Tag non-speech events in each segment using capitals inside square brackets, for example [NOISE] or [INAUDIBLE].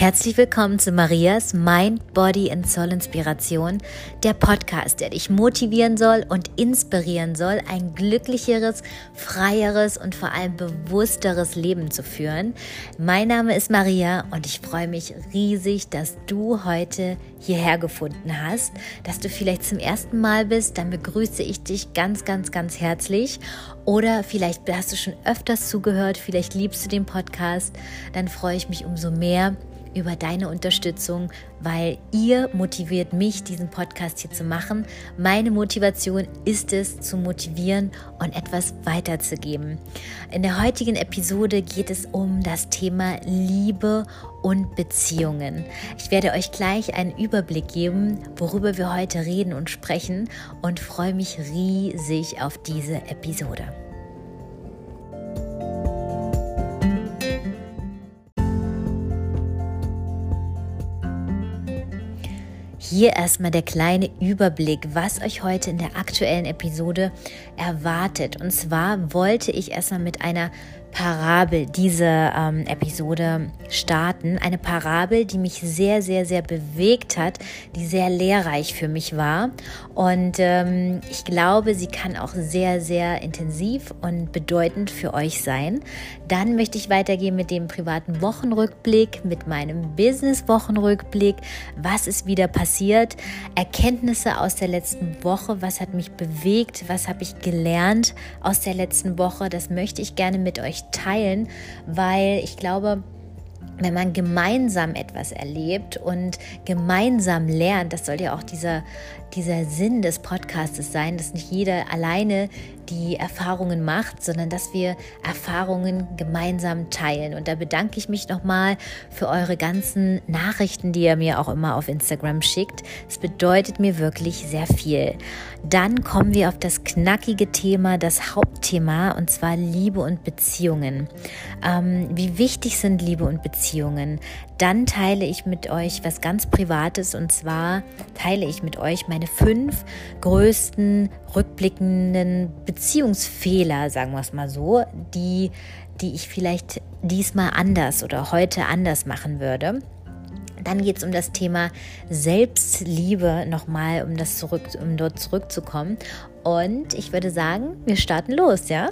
Herzlich willkommen zu Marias Mind, Body and Soul Inspiration, der Podcast, der dich motivieren soll und inspirieren soll, ein glücklicheres, freieres und vor allem bewussteres Leben zu führen. Mein Name ist Maria und ich freue mich riesig, dass du heute hierher gefunden hast, dass du vielleicht zum ersten Mal bist, dann begrüße ich dich ganz, ganz, ganz herzlich. Oder vielleicht hast du schon öfters zugehört, vielleicht liebst du den Podcast, dann freue ich mich umso mehr über deine Unterstützung, weil ihr motiviert mich, diesen Podcast hier zu machen. Meine Motivation ist es, zu motivieren und etwas weiterzugeben. In der heutigen Episode geht es um das Thema Liebe und Beziehungen. Ich werde euch gleich einen Überblick geben, worüber wir heute reden und sprechen und freue mich riesig auf diese Episode. Hier erstmal der kleine Überblick, was euch heute in der aktuellen Episode erwartet. Und zwar wollte ich erstmal mit einer Parabel diese ähm, Episode starten. Eine Parabel, die mich sehr, sehr, sehr bewegt hat, die sehr lehrreich für mich war. Und ähm, ich glaube, sie kann auch sehr, sehr intensiv und bedeutend für euch sein. Dann möchte ich weitergehen mit dem privaten Wochenrückblick, mit meinem Business-Wochenrückblick. Was ist wieder passiert? Erkenntnisse aus der letzten Woche. Was hat mich bewegt? Was habe ich gelernt aus der letzten Woche? Das möchte ich gerne mit euch teilen, weil ich glaube, wenn man gemeinsam etwas erlebt und gemeinsam lernt, das soll ja auch dieser, dieser Sinn des Podcastes sein, dass nicht jeder alleine die Erfahrungen macht, sondern dass wir Erfahrungen gemeinsam teilen. Und da bedanke ich mich nochmal für eure ganzen Nachrichten, die ihr mir auch immer auf Instagram schickt. Es bedeutet mir wirklich sehr viel. Dann kommen wir auf das knackige Thema, das Hauptthema, und zwar Liebe und Beziehungen. Ähm, wie wichtig sind Liebe und Beziehungen? Dann teile ich mit euch was ganz Privates und zwar teile ich mit euch meine fünf größten rückblickenden Beziehungsfehler, sagen wir es mal so, die, die ich vielleicht diesmal anders oder heute anders machen würde. Dann geht es um das Thema Selbstliebe nochmal, um das zurück, um dort zurückzukommen. Und ich würde sagen, wir starten los, ja?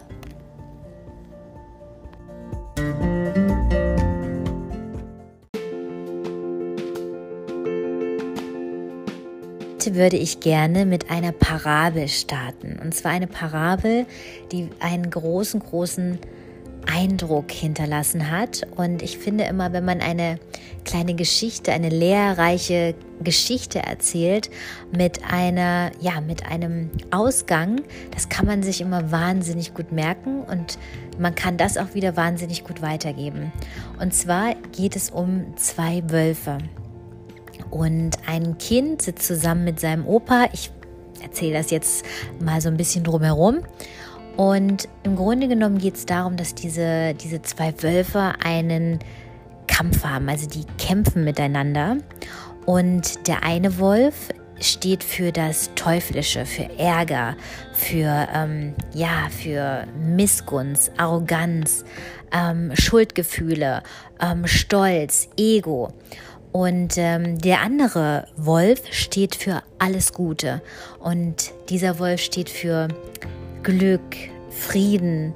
Heute würde ich gerne mit einer Parabel starten. Und zwar eine Parabel, die einen großen, großen Eindruck hinterlassen hat. Und ich finde immer, wenn man eine kleine Geschichte, eine lehrreiche Geschichte erzählt mit einer, ja, mit einem Ausgang, das kann man sich immer wahnsinnig gut merken und man kann das auch wieder wahnsinnig gut weitergeben. Und zwar geht es um zwei Wölfe. Und ein Kind sitzt zusammen mit seinem Opa. Ich erzähle das jetzt mal so ein bisschen drumherum. Und im Grunde genommen geht es darum, dass diese, diese zwei Wölfe einen Kampf haben. Also die kämpfen miteinander. Und der eine Wolf steht für das Teuflische, für Ärger, für, ähm, ja, für Missgunst, Arroganz, ähm, Schuldgefühle, ähm, Stolz, Ego. Und ähm, der andere Wolf steht für alles Gute. Und dieser Wolf steht für Glück, Frieden,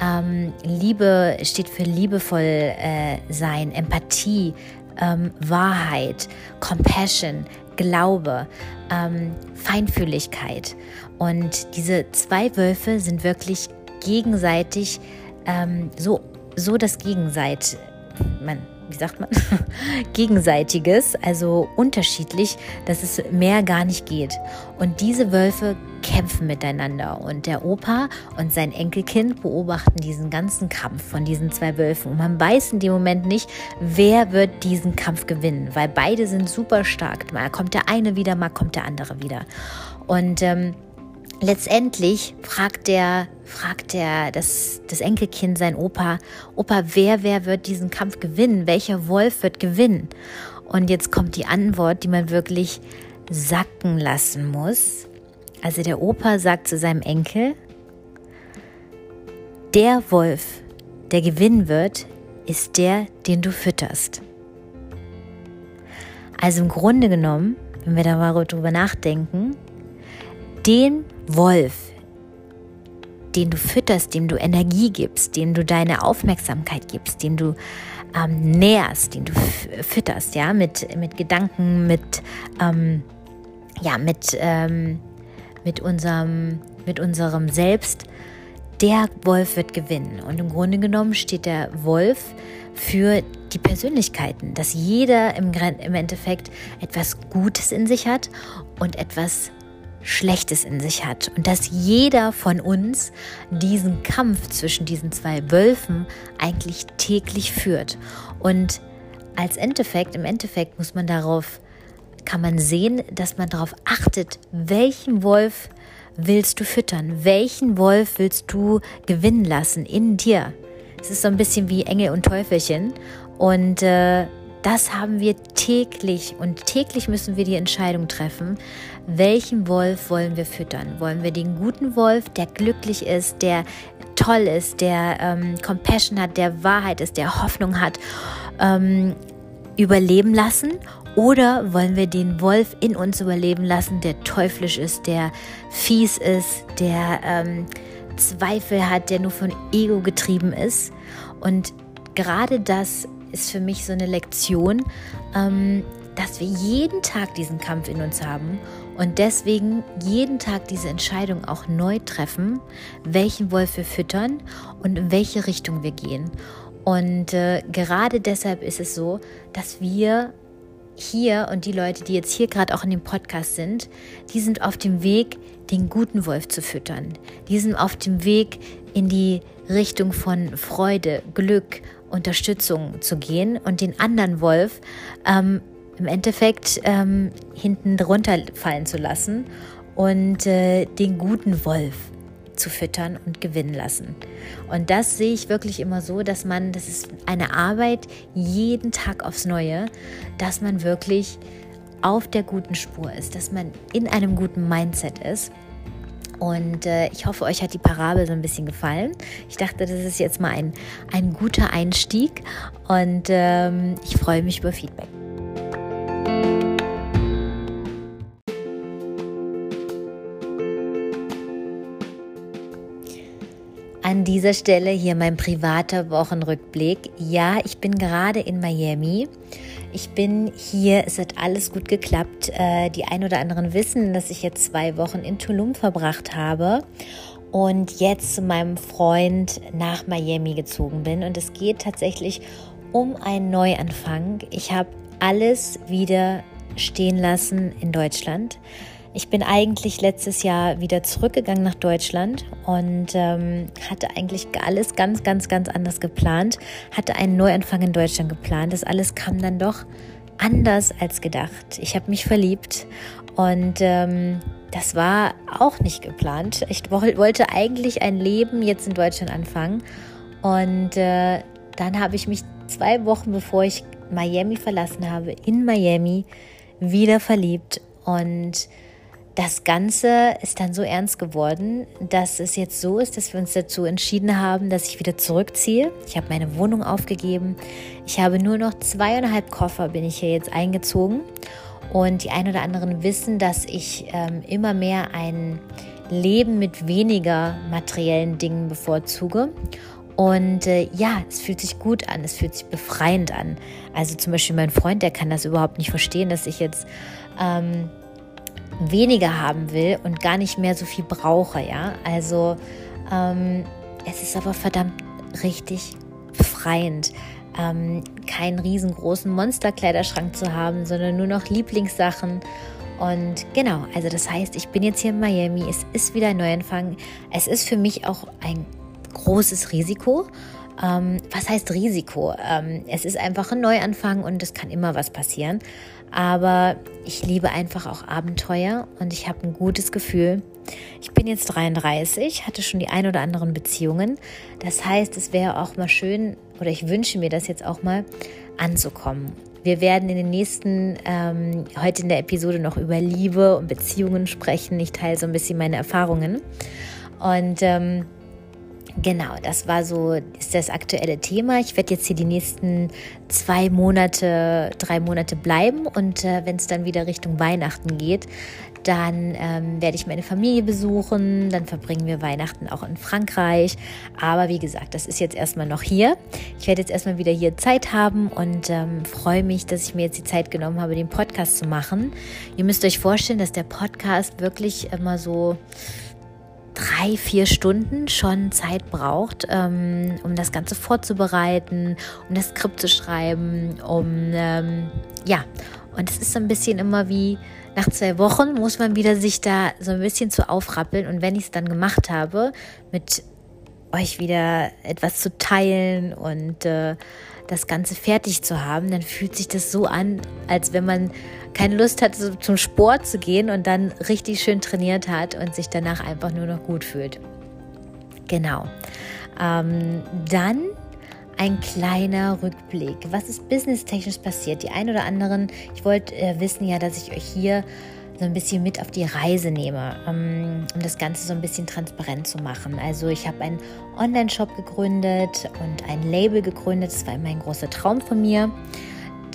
ähm, Liebe steht für liebevoll äh, sein, Empathie, ähm, Wahrheit, Compassion, Glaube, ähm, Feinfühligkeit. Und diese zwei Wölfe sind wirklich gegenseitig ähm, so, so das Gegenseit. Man, wie sagt man, [LAUGHS] gegenseitiges, also unterschiedlich, dass es mehr gar nicht geht. Und diese Wölfe kämpfen miteinander und der Opa und sein Enkelkind beobachten diesen ganzen Kampf von diesen zwei Wölfen und man weiß in dem Moment nicht, wer wird diesen Kampf gewinnen, weil beide sind super stark. Mal kommt der eine wieder, mal kommt der andere wieder. Und ähm, letztendlich fragt der, fragt der, das, das Enkelkind sein Opa, Opa, wer, wer wird diesen Kampf gewinnen? Welcher Wolf wird gewinnen? Und jetzt kommt die Antwort, die man wirklich sacken lassen muss. Also der Opa sagt zu seinem Enkel, der Wolf, der gewinnen wird, ist der, den du fütterst. Also im Grunde genommen, wenn wir darüber nachdenken, den Wolf, den du fütterst, dem du Energie gibst, dem du deine Aufmerksamkeit gibst, dem du ähm, nährst, den du fütterst, ja, mit, mit Gedanken, mit, ähm, ja, mit, ähm, mit, unserem, mit unserem Selbst, der Wolf wird gewinnen. Und im Grunde genommen steht der Wolf für die Persönlichkeiten, dass jeder im, im Endeffekt etwas Gutes in sich hat und etwas Schlechtes in sich hat und dass jeder von uns diesen Kampf zwischen diesen zwei Wölfen eigentlich täglich führt. Und als Endeffekt, im Endeffekt muss man darauf, kann man sehen, dass man darauf achtet, welchen Wolf willst du füttern, welchen Wolf willst du gewinnen lassen in dir. Es ist so ein bisschen wie Engel und Teufelchen und äh, das haben wir täglich und täglich müssen wir die Entscheidung treffen, welchen Wolf wollen wir füttern? Wollen wir den guten Wolf, der glücklich ist, der toll ist, der ähm, Compassion hat, der Wahrheit ist, der Hoffnung hat, ähm, überleben lassen? Oder wollen wir den Wolf in uns überleben lassen, der teuflisch ist, der fies ist, der ähm, Zweifel hat, der nur von Ego getrieben ist? Und gerade das ist für mich so eine Lektion, ähm, dass wir jeden Tag diesen Kampf in uns haben und deswegen jeden Tag diese Entscheidung auch neu treffen, welchen Wolf wir füttern und in welche Richtung wir gehen. Und äh, gerade deshalb ist es so, dass wir hier und die Leute, die jetzt hier gerade auch in dem Podcast sind, die sind auf dem Weg, den guten Wolf zu füttern. Die sind auf dem Weg in die Richtung von Freude, Glück, Unterstützung zu gehen und den anderen Wolf ähm, im Endeffekt ähm, hinten drunter fallen zu lassen und äh, den guten Wolf zu füttern und gewinnen lassen. Und das sehe ich wirklich immer so, dass man, das ist eine Arbeit jeden Tag aufs Neue, dass man wirklich auf der guten Spur ist, dass man in einem guten Mindset ist. Und äh, ich hoffe, euch hat die Parabel so ein bisschen gefallen. Ich dachte, das ist jetzt mal ein, ein guter Einstieg und ähm, ich freue mich über Feedback. Dieser Stelle hier mein privater Wochenrückblick. Ja, ich bin gerade in Miami. Ich bin hier, es hat alles gut geklappt. Äh, die ein oder anderen wissen, dass ich jetzt zwei Wochen in Tulum verbracht habe und jetzt zu meinem Freund nach Miami gezogen bin. Und es geht tatsächlich um einen Neuanfang. Ich habe alles wieder stehen lassen in Deutschland. Ich bin eigentlich letztes Jahr wieder zurückgegangen nach Deutschland und ähm, hatte eigentlich alles ganz, ganz, ganz anders geplant. Hatte einen Neuanfang in Deutschland geplant. Das alles kam dann doch anders als gedacht. Ich habe mich verliebt und ähm, das war auch nicht geplant. Ich wollte eigentlich ein Leben jetzt in Deutschland anfangen und äh, dann habe ich mich zwei Wochen bevor ich Miami verlassen habe, in Miami wieder verliebt und das Ganze ist dann so ernst geworden, dass es jetzt so ist, dass wir uns dazu entschieden haben, dass ich wieder zurückziehe. Ich habe meine Wohnung aufgegeben. Ich habe nur noch zweieinhalb Koffer, bin ich hier jetzt eingezogen. Und die ein oder anderen wissen, dass ich ähm, immer mehr ein Leben mit weniger materiellen Dingen bevorzuge. Und äh, ja, es fühlt sich gut an, es fühlt sich befreiend an. Also zum Beispiel mein Freund, der kann das überhaupt nicht verstehen, dass ich jetzt ähm, weniger haben will und gar nicht mehr so viel brauche, ja. Also ähm, es ist aber verdammt richtig befreiend, ähm, keinen riesengroßen Monsterkleiderschrank zu haben, sondern nur noch Lieblingssachen. Und genau, also das heißt, ich bin jetzt hier in Miami, es ist wieder ein Neuanfang. Es ist für mich auch ein großes Risiko. Ähm, was heißt Risiko? Ähm, es ist einfach ein Neuanfang und es kann immer was passieren. Aber ich liebe einfach auch Abenteuer und ich habe ein gutes Gefühl. Ich bin jetzt 33, hatte schon die ein oder anderen Beziehungen. Das heißt, es wäre auch mal schön, oder ich wünsche mir das jetzt auch mal, anzukommen. Wir werden in den nächsten, ähm, heute in der Episode noch über Liebe und Beziehungen sprechen. Ich teile so ein bisschen meine Erfahrungen. Und ähm, Genau, das war so, ist das aktuelle Thema. Ich werde jetzt hier die nächsten zwei Monate, drei Monate bleiben und äh, wenn es dann wieder Richtung Weihnachten geht, dann ähm, werde ich meine Familie besuchen, dann verbringen wir Weihnachten auch in Frankreich. Aber wie gesagt, das ist jetzt erstmal noch hier. Ich werde jetzt erstmal wieder hier Zeit haben und ähm, freue mich, dass ich mir jetzt die Zeit genommen habe, den Podcast zu machen. Ihr müsst euch vorstellen, dass der Podcast wirklich immer so drei, vier Stunden schon Zeit braucht, ähm, um das Ganze vorzubereiten, um das Skript zu schreiben, um ähm, ja, und es ist so ein bisschen immer wie nach zwei Wochen muss man wieder sich da so ein bisschen zu aufrappeln. Und wenn ich es dann gemacht habe, mit euch wieder etwas zu teilen und äh, das Ganze fertig zu haben, dann fühlt sich das so an, als wenn man keine Lust hat, so zum Sport zu gehen und dann richtig schön trainiert hat und sich danach einfach nur noch gut fühlt. Genau. Ähm, dann ein kleiner Rückblick. Was ist businesstechnisch passiert? Die ein oder anderen, ich wollte äh, wissen ja, dass ich euch hier so ein bisschen mit auf die Reise nehme, um, um das Ganze so ein bisschen transparent zu machen. Also ich habe einen Online-Shop gegründet und ein Label gegründet. Das war immer ein großer Traum von mir.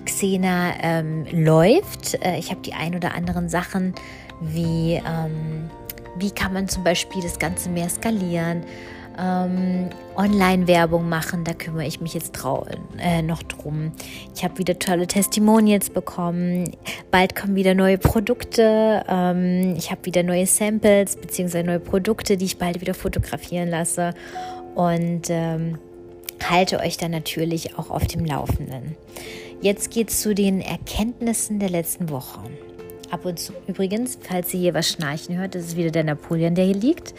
Xena ähm, läuft. Äh, ich habe die ein oder anderen Sachen wie, ähm, wie kann man zum Beispiel das Ganze mehr skalieren ähm, Online-Werbung machen. Da kümmere ich mich jetzt äh, noch drum. Ich habe wieder tolle Testimonials bekommen. Bald kommen wieder neue Produkte. Ähm, ich habe wieder neue Samples bzw. neue Produkte, die ich bald wieder fotografieren lasse. Und ähm, halte euch dann natürlich auch auf dem Laufenden. Jetzt geht es zu den Erkenntnissen der letzten Woche. Ab und zu übrigens, falls ihr hier was schnarchen hört, das ist wieder der Napoleon, der hier liegt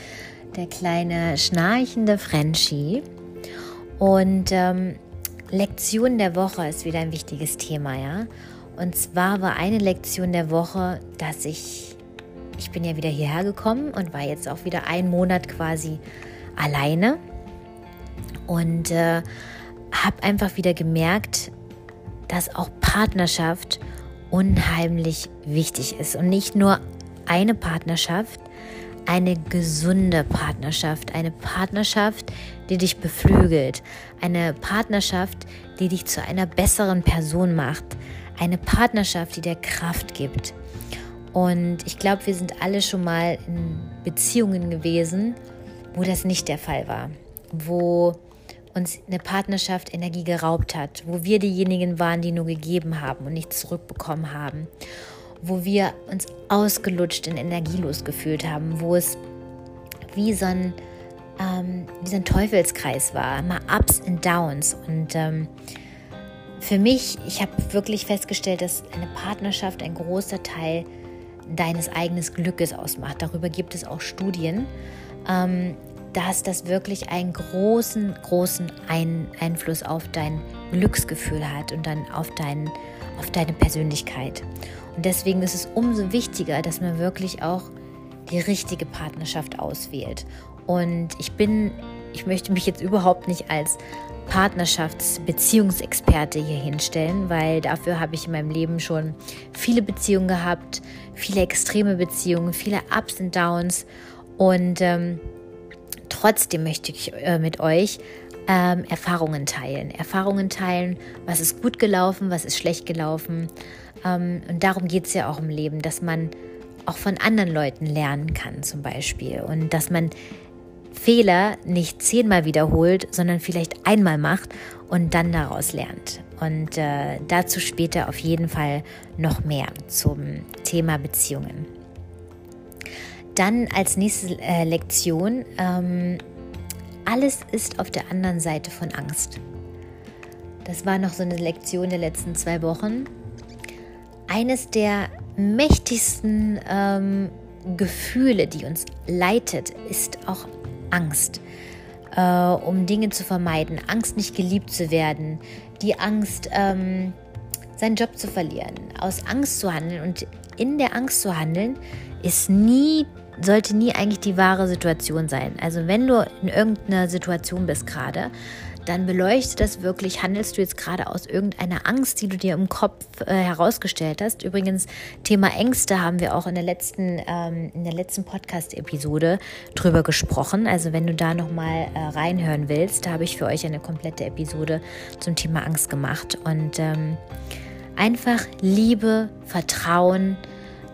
der kleine schnarchende Frenchie. Und ähm, Lektion der Woche ist wieder ein wichtiges Thema, ja. Und zwar war eine Lektion der Woche, dass ich, ich bin ja wieder hierher gekommen und war jetzt auch wieder einen Monat quasi alleine und äh, habe einfach wieder gemerkt, dass auch Partnerschaft unheimlich wichtig ist und nicht nur eine Partnerschaft, eine gesunde Partnerschaft, eine Partnerschaft, die dich beflügelt, eine Partnerschaft, die dich zu einer besseren Person macht, eine Partnerschaft, die dir Kraft gibt. Und ich glaube, wir sind alle schon mal in Beziehungen gewesen, wo das nicht der Fall war, wo uns eine Partnerschaft Energie geraubt hat, wo wir diejenigen waren, die nur gegeben haben und nichts zurückbekommen haben wo wir uns ausgelutscht und energielos gefühlt haben, wo es wie so ein, ähm, wie so ein Teufelskreis war, mal Ups und Downs. Und ähm, für mich, ich habe wirklich festgestellt, dass eine Partnerschaft ein großer Teil deines eigenen Glückes ausmacht. Darüber gibt es auch Studien, ähm, dass das wirklich einen großen, großen ein Einfluss auf dein Glücksgefühl hat und dann auf, dein, auf deine Persönlichkeit. Und deswegen ist es umso wichtiger, dass man wirklich auch die richtige Partnerschaft auswählt. Und ich bin, ich möchte mich jetzt überhaupt nicht als Partnerschaftsbeziehungsexperte hier hinstellen, weil dafür habe ich in meinem Leben schon viele Beziehungen gehabt, viele extreme Beziehungen, viele Ups und Downs. Und ähm, trotzdem möchte ich äh, mit euch ähm, Erfahrungen teilen. Erfahrungen teilen, was ist gut gelaufen, was ist schlecht gelaufen, ähm, und darum geht es ja auch im Leben, dass man auch von anderen Leuten lernen kann zum Beispiel und dass man Fehler nicht zehnmal wiederholt, sondern vielleicht einmal macht und dann daraus lernt. Und äh, dazu später auf jeden Fall noch mehr zum Thema Beziehungen. Dann als nächste äh, Lektion, ähm, alles ist auf der anderen Seite von Angst. Das war noch so eine Lektion der letzten zwei Wochen eines der mächtigsten ähm, Gefühle, die uns leitet, ist auch Angst. Äh, um Dinge zu vermeiden, Angst nicht geliebt zu werden, die Angst, ähm, seinen Job zu verlieren, aus Angst zu handeln und in der Angst zu handeln, ist nie, sollte nie eigentlich die wahre Situation sein. Also wenn du in irgendeiner Situation bist gerade, dann beleuchte das wirklich. Handelst du jetzt gerade aus irgendeiner Angst, die du dir im Kopf äh, herausgestellt hast? Übrigens, Thema Ängste haben wir auch in der letzten, ähm, letzten Podcast-Episode drüber gesprochen. Also wenn du da nochmal äh, reinhören willst, da habe ich für euch eine komplette Episode zum Thema Angst gemacht. Und ähm, einfach Liebe, Vertrauen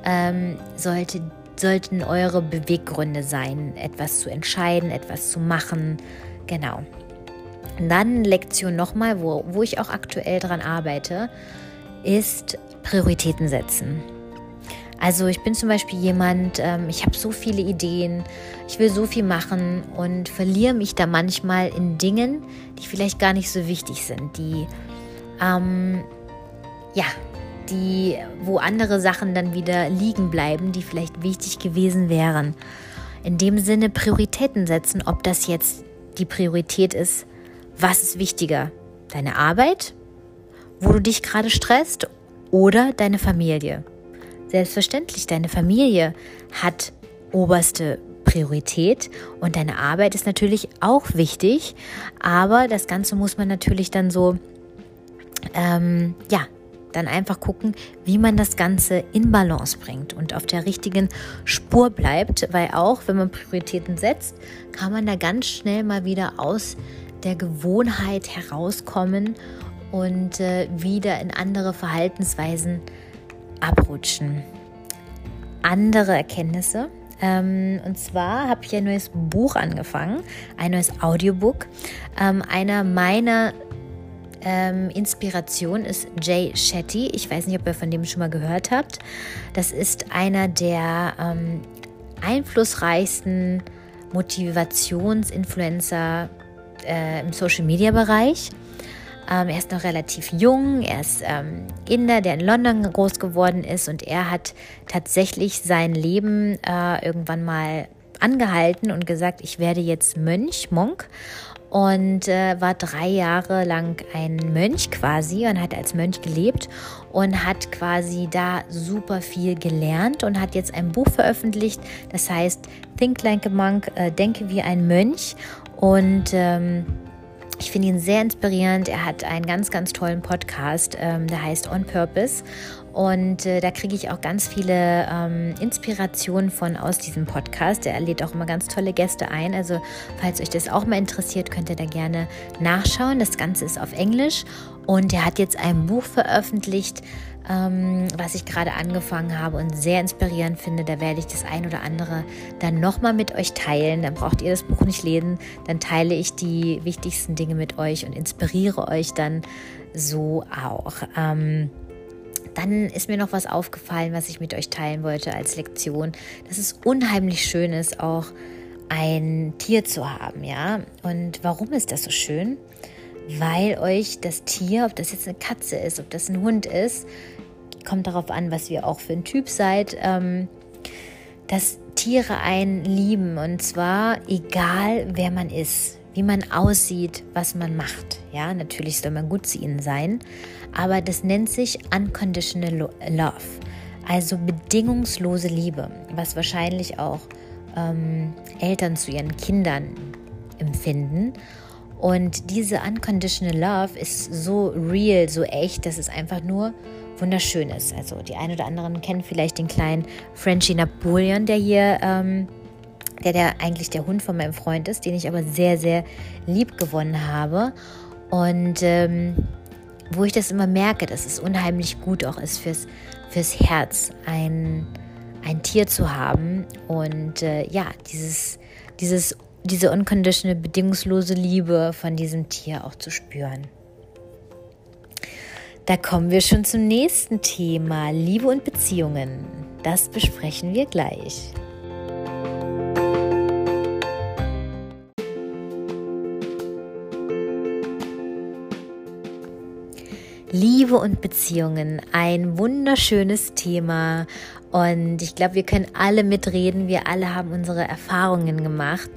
ähm, sollte sollten eure Beweggründe sein, etwas zu entscheiden, etwas zu machen. Genau. dann Lektion nochmal, wo, wo ich auch aktuell dran arbeite, ist Prioritäten setzen. Also ich bin zum Beispiel jemand, ähm, ich habe so viele Ideen, ich will so viel machen und verliere mich da manchmal in Dingen, die vielleicht gar nicht so wichtig sind, die ähm, ja die, wo andere Sachen dann wieder liegen bleiben, die vielleicht wichtig gewesen wären. In dem Sinne Prioritäten setzen, ob das jetzt die Priorität ist, was ist wichtiger? Deine Arbeit, wo du dich gerade stresst oder deine Familie? Selbstverständlich, deine Familie hat oberste Priorität und deine Arbeit ist natürlich auch wichtig, aber das Ganze muss man natürlich dann so, ähm, ja, dann einfach gucken, wie man das Ganze in Balance bringt und auf der richtigen Spur bleibt, weil auch wenn man Prioritäten setzt, kann man da ganz schnell mal wieder aus der Gewohnheit herauskommen und äh, wieder in andere Verhaltensweisen abrutschen. Andere Erkenntnisse. Ähm, und zwar habe ich ein neues Buch angefangen, ein neues Audiobook. Ähm, einer meiner ähm, Inspiration ist Jay Shetty. Ich weiß nicht, ob ihr von dem schon mal gehört habt. Das ist einer der ähm, einflussreichsten Motivationsinfluencer äh, im Social-Media-Bereich. Ähm, er ist noch relativ jung, er ist ähm, Inder, der in London groß geworden ist und er hat tatsächlich sein Leben äh, irgendwann mal angehalten und gesagt, ich werde jetzt Mönch, Monk und äh, war drei Jahre lang ein Mönch quasi und hat als Mönch gelebt und hat quasi da super viel gelernt und hat jetzt ein Buch veröffentlicht, das heißt Think Like a Monk, äh, Denke wie ein Mönch. Und ähm, ich finde ihn sehr inspirierend. Er hat einen ganz, ganz tollen Podcast, ähm, der heißt On Purpose. Und äh, da kriege ich auch ganz viele ähm, Inspirationen von aus diesem Podcast. Er lädt auch immer ganz tolle Gäste ein. Also falls euch das auch mal interessiert, könnt ihr da gerne nachschauen. Das Ganze ist auf Englisch. Und er hat jetzt ein Buch veröffentlicht, ähm, was ich gerade angefangen habe und sehr inspirierend finde. Da werde ich das ein oder andere dann nochmal mit euch teilen. Dann braucht ihr das Buch nicht lesen. Dann teile ich die wichtigsten Dinge mit euch und inspiriere euch dann so auch. Ähm, dann ist mir noch was aufgefallen, was ich mit euch teilen wollte als Lektion, dass es unheimlich schön ist, auch ein Tier zu haben, ja. Und warum ist das so schön? Weil euch das Tier, ob das jetzt eine Katze ist, ob das ein Hund ist, kommt darauf an, was ihr auch für ein Typ seid, ähm, dass Tiere einen lieben und zwar egal, wer man ist, wie man aussieht, was man macht. Ja, natürlich soll man gut zu ihnen sein, aber das nennt sich Unconditional Love, also bedingungslose Liebe, was wahrscheinlich auch ähm, Eltern zu ihren Kindern empfinden. Und diese Unconditional Love ist so real, so echt, dass es einfach nur wunderschön ist. Also die einen oder anderen kennen vielleicht den kleinen Frenchie Napoleon, der hier, ähm, der, der eigentlich der Hund von meinem Freund ist, den ich aber sehr, sehr lieb gewonnen habe. Und ähm, wo ich das immer merke, dass es unheimlich gut auch ist fürs, fürs Herz, ein, ein Tier zu haben und äh, ja, dieses, dieses, diese unconditional, bedingungslose Liebe von diesem Tier auch zu spüren. Da kommen wir schon zum nächsten Thema, Liebe und Beziehungen. Das besprechen wir gleich. Liebe und Beziehungen, ein wunderschönes Thema. Und ich glaube, wir können alle mitreden. Wir alle haben unsere Erfahrungen gemacht.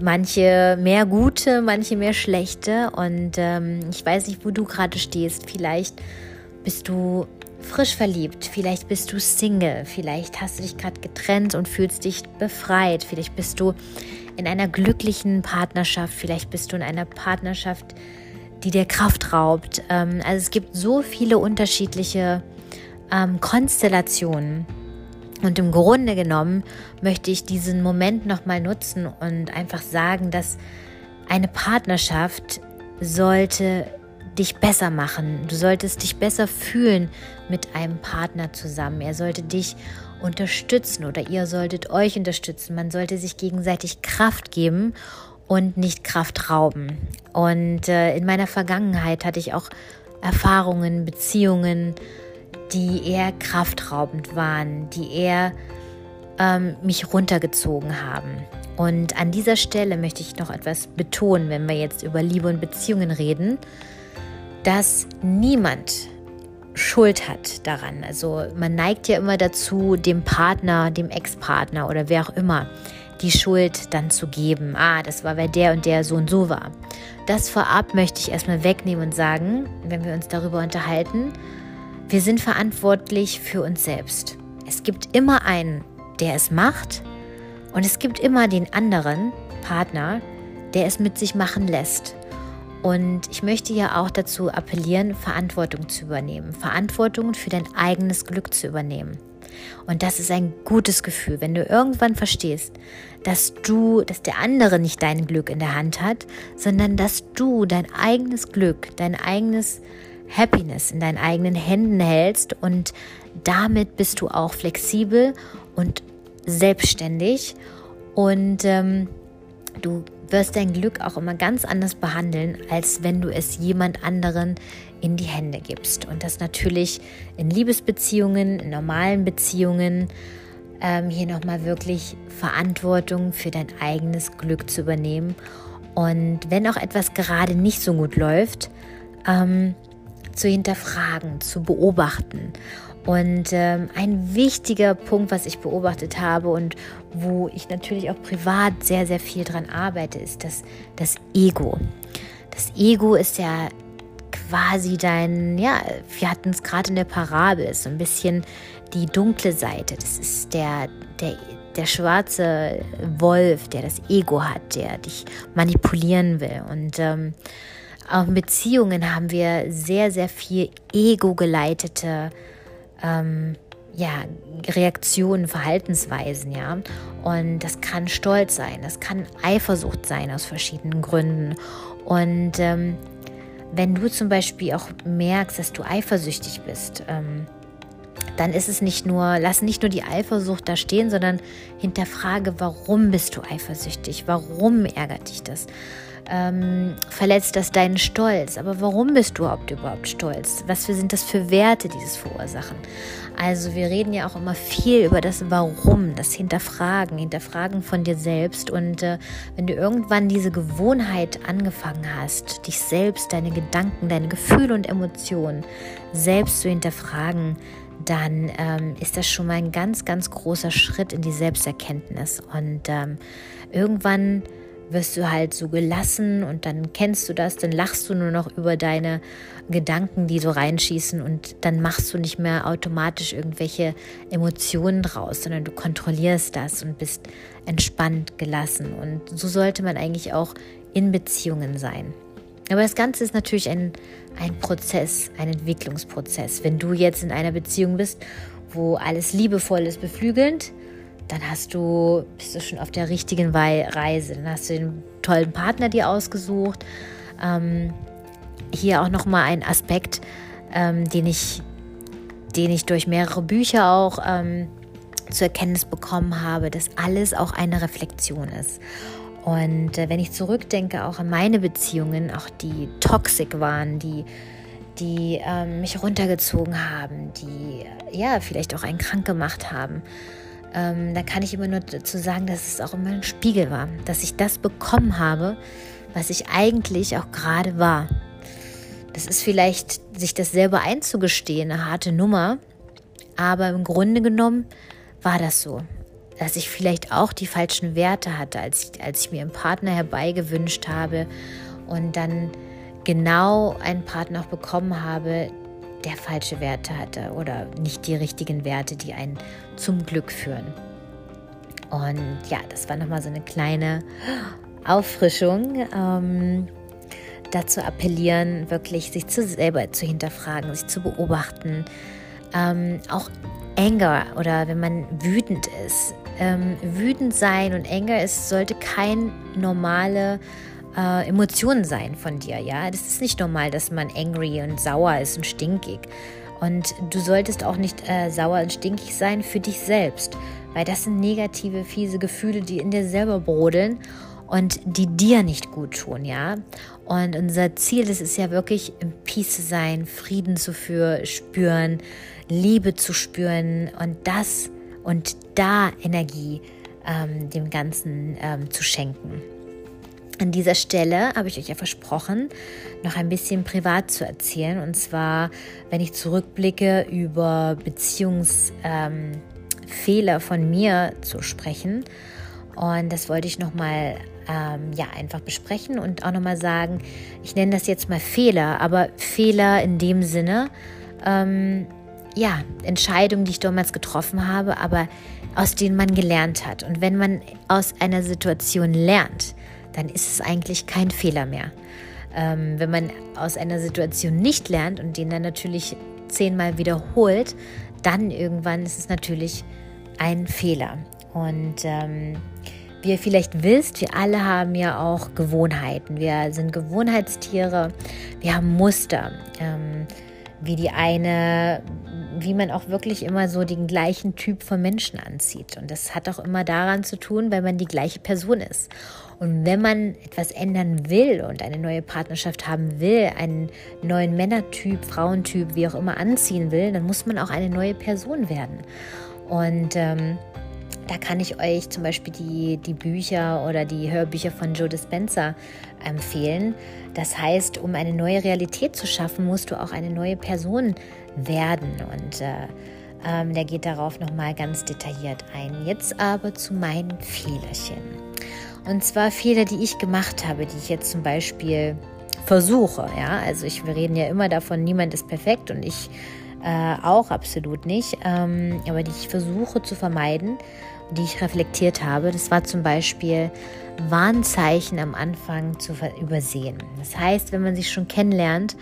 Manche mehr gute, manche mehr schlechte. Und ähm, ich weiß nicht, wo du gerade stehst. Vielleicht bist du frisch verliebt, vielleicht bist du Single, vielleicht hast du dich gerade getrennt und fühlst dich befreit, vielleicht bist du in einer glücklichen Partnerschaft, vielleicht bist du in einer Partnerschaft, die dir Kraft raubt. Ähm, also es gibt so viele unterschiedliche ähm, Konstellationen. Und im Grunde genommen möchte ich diesen Moment nochmal nutzen und einfach sagen, dass eine Partnerschaft sollte dich besser machen. Du solltest dich besser fühlen mit einem Partner zusammen. Er sollte dich unterstützen oder ihr solltet euch unterstützen. Man sollte sich gegenseitig Kraft geben und nicht Kraft rauben. Und äh, in meiner Vergangenheit hatte ich auch Erfahrungen, Beziehungen, die eher kraftraubend waren, die eher ähm, mich runtergezogen haben. Und an dieser Stelle möchte ich noch etwas betonen, wenn wir jetzt über Liebe und Beziehungen reden dass niemand Schuld hat daran. Also man neigt ja immer dazu, dem Partner, dem Ex-Partner oder wer auch immer die Schuld dann zu geben. Ah, das war, weil der und der so und so war. Das vorab möchte ich erstmal wegnehmen und sagen, wenn wir uns darüber unterhalten, wir sind verantwortlich für uns selbst. Es gibt immer einen, der es macht und es gibt immer den anderen Partner, der es mit sich machen lässt. Und ich möchte ja auch dazu appellieren, Verantwortung zu übernehmen, Verantwortung für dein eigenes Glück zu übernehmen. Und das ist ein gutes Gefühl, wenn du irgendwann verstehst, dass du, dass der andere nicht dein Glück in der Hand hat, sondern dass du dein eigenes Glück, dein eigenes Happiness in deinen eigenen Händen hältst und damit bist du auch flexibel und selbstständig und ähm, du wirst dein Glück auch immer ganz anders behandeln, als wenn du es jemand anderen in die Hände gibst. Und das natürlich in Liebesbeziehungen, in normalen Beziehungen, ähm, hier nochmal wirklich Verantwortung für dein eigenes Glück zu übernehmen. Und wenn auch etwas gerade nicht so gut läuft, ähm, zu hinterfragen, zu beobachten und ähm, ein wichtiger Punkt, was ich beobachtet habe und wo ich natürlich auch privat sehr, sehr viel dran arbeite, ist das, das Ego. Das Ego ist ja quasi dein, ja, wir hatten es gerade in der Parabel, so ein bisschen die dunkle Seite. Das ist der, der, der schwarze Wolf, der das Ego hat, der dich manipulieren will. Und ähm, auch in Beziehungen haben wir sehr, sehr viel ego-geleitete ähm, ja, Reaktionen, Verhaltensweisen, ja. Und das kann Stolz sein, das kann Eifersucht sein aus verschiedenen Gründen. Und ähm, wenn du zum Beispiel auch merkst, dass du eifersüchtig bist, ähm, dann ist es nicht nur, lass nicht nur die Eifersucht da stehen, sondern hinterfrage, warum bist du eifersüchtig? Warum ärgert dich das? Ähm, verletzt das deinen Stolz. Aber warum bist du überhaupt, überhaupt stolz? Was für, sind das für Werte, die das verursachen? Also wir reden ja auch immer viel über das Warum, das Hinterfragen, Hinterfragen von dir selbst. Und äh, wenn du irgendwann diese Gewohnheit angefangen hast, dich selbst, deine Gedanken, deine Gefühle und Emotionen selbst zu hinterfragen, dann ähm, ist das schon mal ein ganz, ganz großer Schritt in die Selbsterkenntnis. Und ähm, irgendwann wirst du halt so gelassen und dann kennst du das, dann lachst du nur noch über deine Gedanken, die so reinschießen und dann machst du nicht mehr automatisch irgendwelche Emotionen draus, sondern du kontrollierst das und bist entspannt, gelassen. Und so sollte man eigentlich auch in Beziehungen sein. Aber das Ganze ist natürlich ein, ein Prozess, ein Entwicklungsprozess. Wenn du jetzt in einer Beziehung bist, wo alles liebevoll ist, beflügelnd, dann hast du, bist du schon auf der richtigen Reise. Dann hast du den tollen Partner dir ausgesucht. Ähm, hier auch nochmal ein Aspekt, ähm, den, ich, den ich durch mehrere Bücher auch ähm, zur Erkenntnis bekommen habe, dass alles auch eine Reflexion ist. Und äh, wenn ich zurückdenke, auch an meine Beziehungen, auch die toxisch waren, die, die ähm, mich runtergezogen haben, die ja vielleicht auch einen krank gemacht haben, ähm, da kann ich immer nur dazu sagen, dass es auch immer ein Spiegel war, dass ich das bekommen habe, was ich eigentlich auch gerade war. Das ist vielleicht, sich das selber einzugestehen, eine harte Nummer, aber im Grunde genommen war das so, dass ich vielleicht auch die falschen Werte hatte, als ich, als ich mir einen Partner herbeigewünscht habe und dann genau einen Partner auch bekommen habe, der falsche Werte hatte oder nicht die richtigen Werte, die einen zum Glück führen. Und ja, das war nochmal so eine kleine Auffrischung. Ähm, dazu appellieren, wirklich sich zu selber zu hinterfragen, sich zu beobachten. Ähm, auch Anger oder wenn man wütend ist. Ähm, wütend sein und Anger ist, sollte kein normale äh, Emotionen sein von dir. Ja, das ist nicht normal, dass man angry und sauer ist und stinkig. Und du solltest auch nicht äh, sauer und stinkig sein für dich selbst, weil das sind negative, fiese Gefühle, die in dir selber brodeln und die dir nicht gut tun, ja. Und unser Ziel, das ist ja wirklich im Peace zu sein, Frieden zu für, spüren, Liebe zu spüren und das und da Energie ähm, dem Ganzen ähm, zu schenken. An dieser Stelle habe ich euch ja versprochen, noch ein bisschen privat zu erzählen. Und zwar, wenn ich zurückblicke, über Beziehungsfehler ähm, von mir zu sprechen. Und das wollte ich nochmal ähm, ja, einfach besprechen und auch nochmal sagen, ich nenne das jetzt mal Fehler, aber Fehler in dem Sinne, ähm, ja, Entscheidungen, die ich damals getroffen habe, aber aus denen man gelernt hat. Und wenn man aus einer Situation lernt, dann ist es eigentlich kein Fehler mehr. Ähm, wenn man aus einer Situation nicht lernt und den dann natürlich zehnmal wiederholt, dann irgendwann ist es natürlich ein Fehler. Und ähm, wie ihr vielleicht wisst, wir alle haben ja auch Gewohnheiten. Wir sind Gewohnheitstiere, wir haben Muster. Ähm, wie die eine, wie man auch wirklich immer so den gleichen Typ von Menschen anzieht. Und das hat auch immer daran zu tun, weil man die gleiche Person ist. Und wenn man etwas ändern will und eine neue Partnerschaft haben will, einen neuen Männertyp, Frauentyp, wie auch immer anziehen will, dann muss man auch eine neue Person werden. Und ähm, da kann ich euch zum Beispiel die, die Bücher oder die Hörbücher von Joe Dispenza empfehlen. Das heißt, um eine neue Realität zu schaffen, musst du auch eine neue Person werden. Und äh, ähm, der geht darauf nochmal ganz detailliert ein. Jetzt aber zu meinen Fehlerchen. Und zwar Fehler, die ich gemacht habe, die ich jetzt zum Beispiel versuche. Ja, also ich, wir reden ja immer davon, niemand ist perfekt und ich äh, auch absolut nicht, ähm, aber die ich versuche zu vermeiden die ich reflektiert habe. Das war zum Beispiel Warnzeichen am Anfang zu übersehen. Das heißt, wenn man sich schon kennenlernt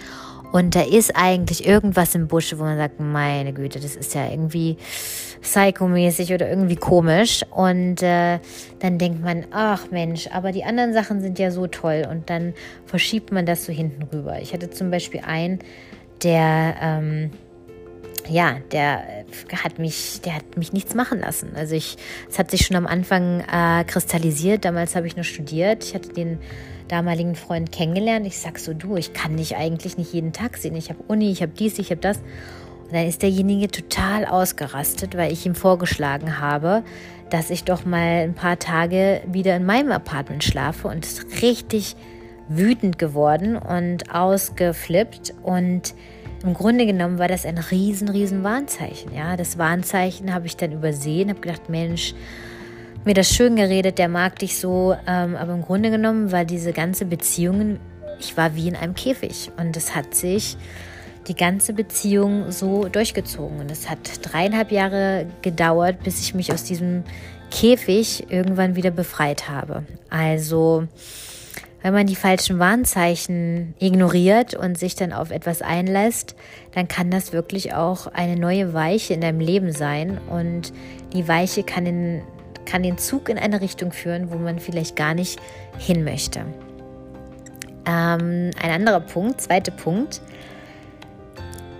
und da ist eigentlich irgendwas im Busche, wo man sagt, meine Güte, das ist ja irgendwie psychomäßig oder irgendwie komisch. Und äh, dann denkt man, ach Mensch, aber die anderen Sachen sind ja so toll. Und dann verschiebt man das so hinten rüber. Ich hatte zum Beispiel einen, der... Ähm, ja, der hat mich, der hat mich nichts machen lassen. Also ich, es hat sich schon am Anfang äh, kristallisiert. Damals habe ich nur studiert. Ich hatte den damaligen Freund kennengelernt. Ich sag so, du, ich kann dich eigentlich nicht jeden Tag sehen. Ich habe Uni, ich habe dies, ich habe das. Und dann ist derjenige total ausgerastet, weil ich ihm vorgeschlagen habe, dass ich doch mal ein paar Tage wieder in meinem Apartment schlafe und ist richtig wütend geworden und ausgeflippt. Und im Grunde genommen war das ein riesen, riesen Warnzeichen. Ja, das Warnzeichen habe ich dann übersehen, habe gedacht, Mensch, mir das schön geredet, der mag dich so, ähm, aber im Grunde genommen war diese ganze Beziehung, ich war wie in einem Käfig. Und es hat sich die ganze Beziehung so durchgezogen und es hat dreieinhalb Jahre gedauert, bis ich mich aus diesem Käfig irgendwann wieder befreit habe. Also wenn man die falschen Warnzeichen ignoriert und sich dann auf etwas einlässt, dann kann das wirklich auch eine neue Weiche in deinem Leben sein. Und die Weiche kann den, kann den Zug in eine Richtung führen, wo man vielleicht gar nicht hin möchte. Ähm, ein anderer Punkt, zweiter Punkt,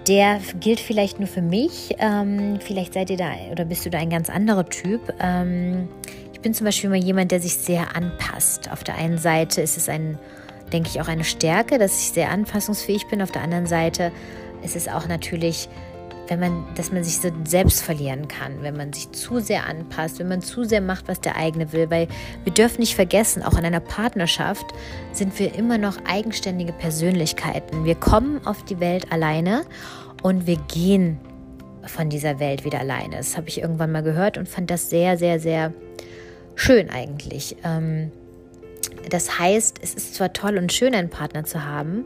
der gilt vielleicht nur für mich. Ähm, vielleicht seid ihr da oder bist du da ein ganz anderer Typ. Ähm, ich bin zum Beispiel immer jemand, der sich sehr anpasst. Auf der einen Seite ist es ein, denke ich, auch eine Stärke, dass ich sehr anpassungsfähig bin. Auf der anderen Seite ist es auch natürlich, wenn man, dass man sich so selbst verlieren kann, wenn man sich zu sehr anpasst, wenn man zu sehr macht, was der eigene will. Weil wir dürfen nicht vergessen, auch in einer Partnerschaft sind wir immer noch eigenständige Persönlichkeiten. Wir kommen auf die Welt alleine und wir gehen von dieser Welt wieder alleine. Das habe ich irgendwann mal gehört und fand das sehr, sehr, sehr schön eigentlich. Ähm, das heißt, es ist zwar toll und schön, einen Partner zu haben,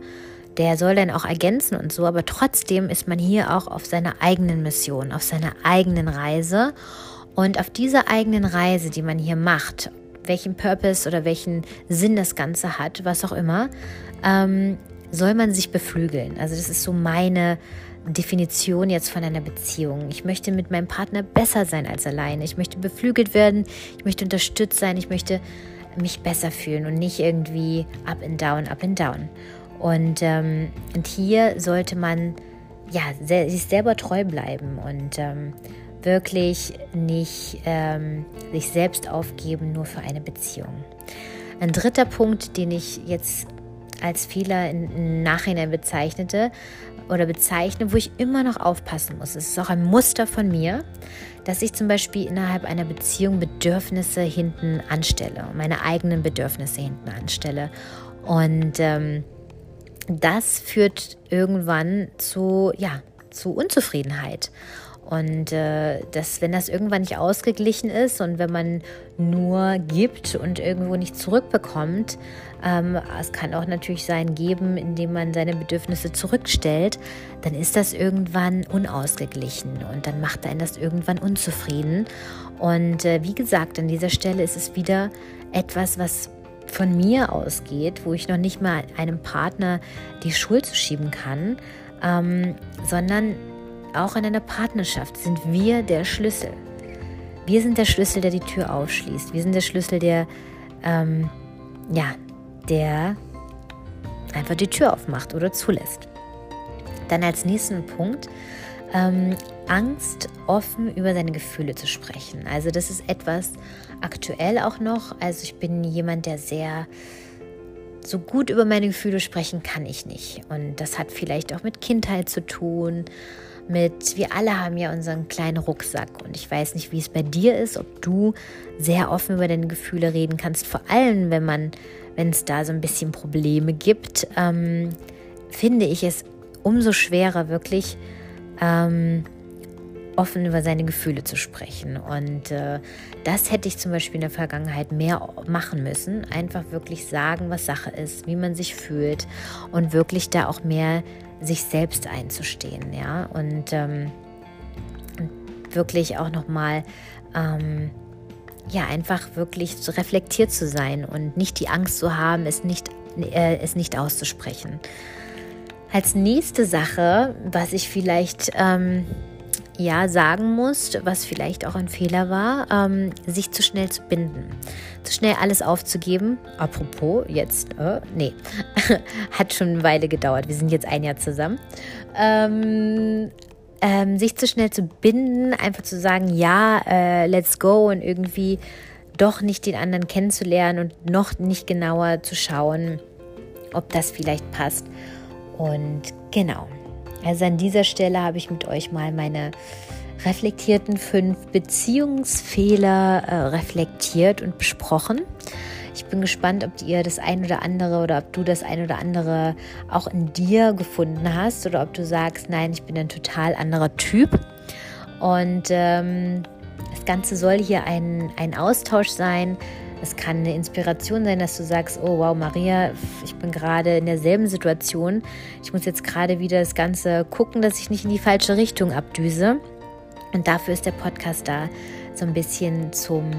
der soll dann auch ergänzen und so, aber trotzdem ist man hier auch auf seiner eigenen Mission, auf seiner eigenen Reise. Und auf dieser eigenen Reise, die man hier macht, welchen Purpose oder welchen Sinn das Ganze hat, was auch immer, ähm, soll man sich beflügeln. Also das ist so meine Definition jetzt von einer Beziehung. Ich möchte mit meinem Partner besser sein als alleine. Ich möchte beflügelt werden, ich möchte unterstützt sein, ich möchte mich besser fühlen und nicht irgendwie up and down, up and down. Und, ähm, und hier sollte man ja, sich selber treu bleiben und ähm, wirklich nicht ähm, sich selbst aufgeben, nur für eine Beziehung. Ein dritter Punkt, den ich jetzt als Fehler im Nachhinein bezeichnete oder bezeichne, wo ich immer noch aufpassen muss. Es ist auch ein Muster von mir, dass ich zum Beispiel innerhalb einer Beziehung Bedürfnisse hinten anstelle, meine eigenen Bedürfnisse hinten anstelle. Und ähm, das führt irgendwann zu, ja, zu Unzufriedenheit. Und äh, dass, wenn das irgendwann nicht ausgeglichen ist und wenn man nur gibt und irgendwo nicht zurückbekommt, ähm, es kann auch natürlich sein geben, indem man seine Bedürfnisse zurückstellt, dann ist das irgendwann unausgeglichen und dann macht einen das irgendwann unzufrieden. Und äh, wie gesagt, an dieser Stelle ist es wieder etwas, was von mir ausgeht, wo ich noch nicht mal einem Partner die Schuld zuschieben kann, ähm, sondern auch in einer Partnerschaft sind wir der Schlüssel. Wir sind der Schlüssel, der die Tür aufschließt. Wir sind der Schlüssel, der, ähm, ja, der einfach die Tür aufmacht oder zulässt. Dann als nächsten Punkt ähm, Angst, offen über seine Gefühle zu sprechen. Also das ist etwas aktuell auch noch. Also ich bin jemand, der sehr so gut über meine Gefühle sprechen kann ich nicht. Und das hat vielleicht auch mit Kindheit zu tun mit, wir alle haben ja unseren kleinen Rucksack und ich weiß nicht, wie es bei dir ist, ob du sehr offen über deine Gefühle reden kannst, vor allem wenn man, wenn es da so ein bisschen Probleme gibt, ähm, finde ich es umso schwerer, wirklich ähm, offen über seine Gefühle zu sprechen. Und äh, das hätte ich zum Beispiel in der Vergangenheit mehr machen müssen. Einfach wirklich sagen, was Sache ist, wie man sich fühlt und wirklich da auch mehr sich selbst einzustehen, ja, und ähm, wirklich auch nochmal, ähm, ja, einfach wirklich reflektiert zu sein und nicht die Angst zu haben, es nicht, äh, es nicht auszusprechen. Als nächste Sache, was ich vielleicht ähm, ja sagen muss, was vielleicht auch ein Fehler war, ähm, sich zu schnell zu binden, zu schnell alles aufzugeben. Apropos, jetzt, äh, nee, [LAUGHS] hat schon eine Weile gedauert. Wir sind jetzt ein Jahr zusammen. Ähm, ähm, sich zu schnell zu binden, einfach zu sagen, ja, äh, let's go und irgendwie doch nicht den anderen kennenzulernen und noch nicht genauer zu schauen, ob das vielleicht passt. Und genau. Also an dieser Stelle habe ich mit euch mal meine reflektierten fünf Beziehungsfehler äh, reflektiert und besprochen. Ich bin gespannt, ob ihr das ein oder andere oder ob du das ein oder andere auch in dir gefunden hast oder ob du sagst, nein, ich bin ein total anderer Typ. Und ähm, das Ganze soll hier ein, ein Austausch sein es kann eine Inspiration sein, dass du sagst, oh wow, Maria, ich bin gerade in derselben Situation. Ich muss jetzt gerade wieder das Ganze gucken, dass ich nicht in die falsche Richtung abdüse. Und dafür ist der Podcast da, so ein bisschen zum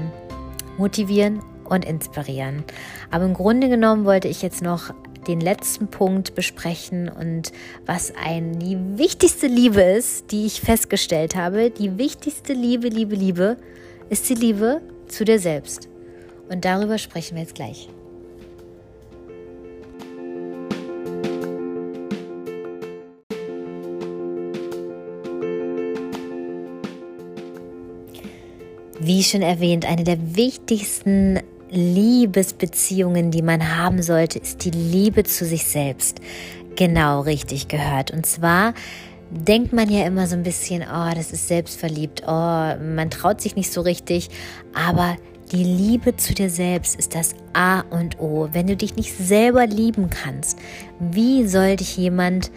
Motivieren und Inspirieren. Aber im Grunde genommen wollte ich jetzt noch den letzten Punkt besprechen und was ein, die wichtigste Liebe ist, die ich festgestellt habe. Die wichtigste Liebe, Liebe, Liebe ist die Liebe zu dir selbst. Und darüber sprechen wir jetzt gleich. Wie schon erwähnt, eine der wichtigsten Liebesbeziehungen, die man haben sollte, ist die Liebe zu sich selbst. Genau richtig gehört. Und zwar denkt man ja immer so ein bisschen, oh, das ist selbstverliebt, oh, man traut sich nicht so richtig, aber die Liebe zu dir selbst ist das A und O. Wenn du dich nicht selber lieben kannst, wie soll dich jemand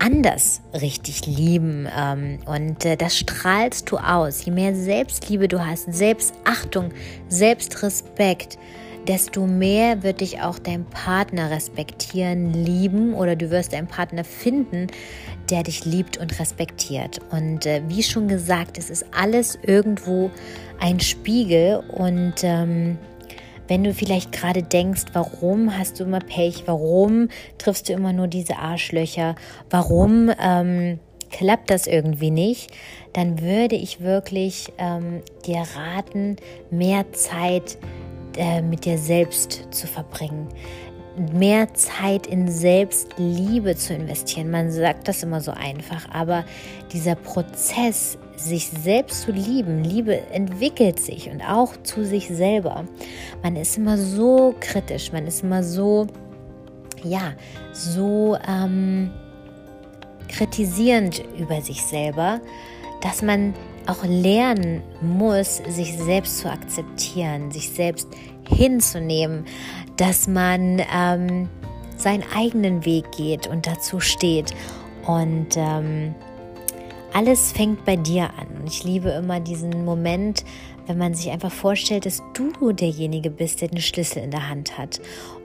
anders richtig lieben? Ähm, und äh, das strahlst du aus. Je mehr Selbstliebe du hast, Selbstachtung, Selbstrespekt, desto mehr wird dich auch dein Partner respektieren, lieben oder du wirst einen Partner finden, der dich liebt und respektiert. Und äh, wie schon gesagt, es ist alles irgendwo ein Spiegel. Und ähm, wenn du vielleicht gerade denkst, warum hast du immer Pech, warum triffst du immer nur diese Arschlöcher, warum ähm, klappt das irgendwie nicht, dann würde ich wirklich ähm, dir raten, mehr Zeit äh, mit dir selbst zu verbringen mehr Zeit in Selbstliebe zu investieren. Man sagt das immer so einfach, aber dieser Prozess, sich selbst zu lieben, Liebe entwickelt sich und auch zu sich selber. Man ist immer so kritisch, man ist immer so, ja, so ähm, kritisierend über sich selber, dass man auch lernen muss, sich selbst zu akzeptieren, sich selbst hinzunehmen, dass man ähm, seinen eigenen Weg geht und dazu steht. Und ähm, alles fängt bei dir an. Ich liebe immer diesen Moment, wenn man sich einfach vorstellt, dass du derjenige bist, der den Schlüssel in der Hand hat.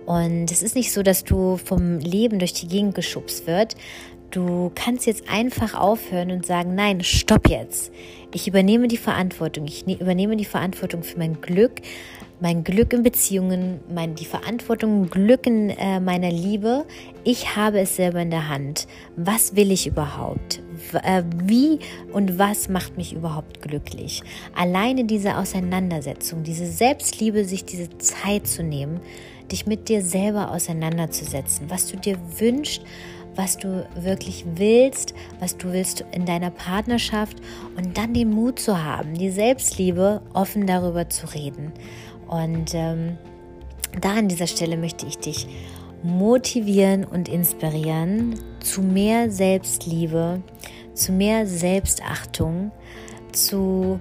Und es ist nicht so, dass du vom Leben durch die Gegend geschubst wird. Du kannst jetzt einfach aufhören und sagen, nein, stopp jetzt. Ich übernehme die Verantwortung. Ich ne-, übernehme die Verantwortung für mein Glück, mein Glück in Beziehungen, mein, die Verantwortung, Glück in äh, meiner Liebe. Ich habe es selber in der Hand. Was will ich überhaupt? Äh, wie und was macht mich überhaupt glücklich? Alleine diese Auseinandersetzung, diese Selbstliebe, sich diese Zeit zu nehmen, dich mit dir selber auseinanderzusetzen, was du dir wünschst, was du wirklich willst, was du willst in deiner Partnerschaft und dann den Mut zu haben, die Selbstliebe offen darüber zu reden. Und ähm, da an dieser Stelle möchte ich dich motivieren und inspirieren zu mehr Selbstliebe, zu mehr Selbstachtung, zu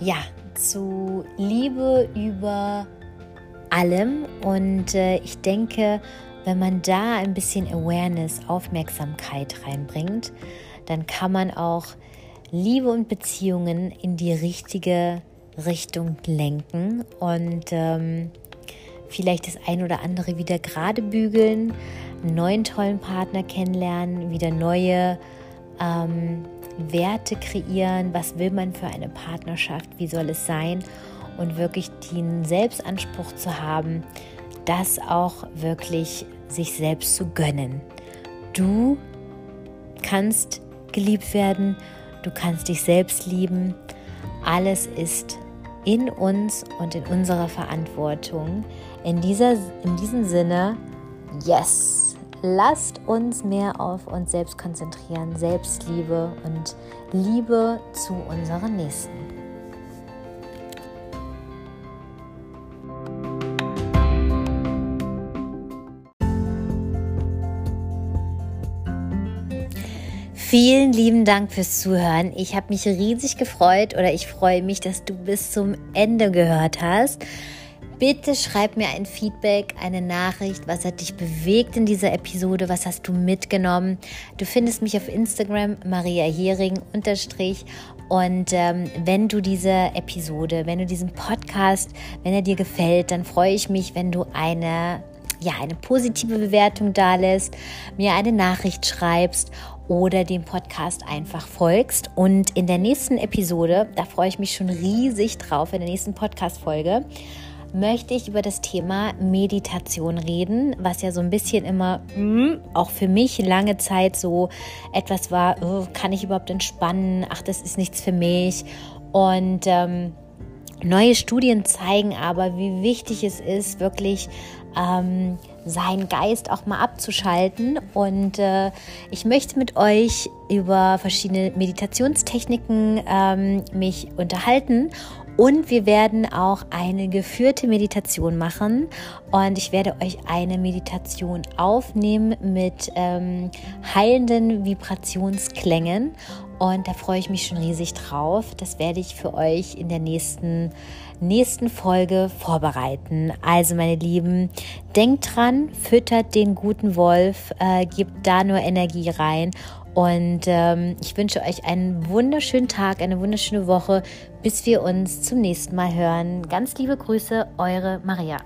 ja, zu Liebe über allem. Und äh, ich denke, wenn man da ein bisschen Awareness, Aufmerksamkeit reinbringt, dann kann man auch Liebe und Beziehungen in die richtige Richtung lenken und ähm, vielleicht das ein oder andere wieder gerade bügeln, einen neuen tollen Partner kennenlernen, wieder neue ähm, Werte kreieren. Was will man für eine Partnerschaft? Wie soll es sein? Und wirklich den Selbstanspruch zu haben, das auch wirklich sich selbst zu gönnen. Du kannst geliebt werden, du kannst dich selbst lieben. Alles ist in uns und in unserer Verantwortung. In, dieser, in diesem Sinne, yes, lasst uns mehr auf uns selbst konzentrieren, Selbstliebe und Liebe zu unseren Nächsten. Vielen lieben Dank fürs Zuhören. Ich habe mich riesig gefreut oder ich freue mich, dass du bis zum Ende gehört hast. Bitte schreib mir ein Feedback, eine Nachricht. Was hat dich bewegt in dieser Episode? Was hast du mitgenommen? Du findest mich auf Instagram Maria Hering. Und ähm, wenn du diese Episode, wenn du diesen Podcast, wenn er dir gefällt, dann freue ich mich, wenn du eine ja, eine positive Bewertung da lässt, mir eine Nachricht schreibst oder dem Podcast einfach folgst. Und in der nächsten Episode, da freue ich mich schon riesig drauf, in der nächsten Podcast-Folge, möchte ich über das Thema Meditation reden, was ja so ein bisschen immer mh, auch für mich lange Zeit so etwas war, oh, kann ich überhaupt entspannen? Ach, das ist nichts für mich. Und ähm, neue Studien zeigen aber, wie wichtig es ist, wirklich ähm, seinen Geist auch mal abzuschalten. Und äh, ich möchte mit euch über verschiedene Meditationstechniken ähm, mich unterhalten. Und wir werden auch eine geführte Meditation machen. Und ich werde euch eine Meditation aufnehmen mit ähm, heilenden Vibrationsklängen. Und da freue ich mich schon riesig drauf. Das werde ich für euch in der nächsten nächsten Folge vorbereiten. Also meine Lieben, denkt dran, füttert den guten Wolf, äh, gebt da nur Energie rein und ähm, ich wünsche euch einen wunderschönen Tag, eine wunderschöne Woche, bis wir uns zum nächsten Mal hören. Ganz liebe Grüße, eure Maria.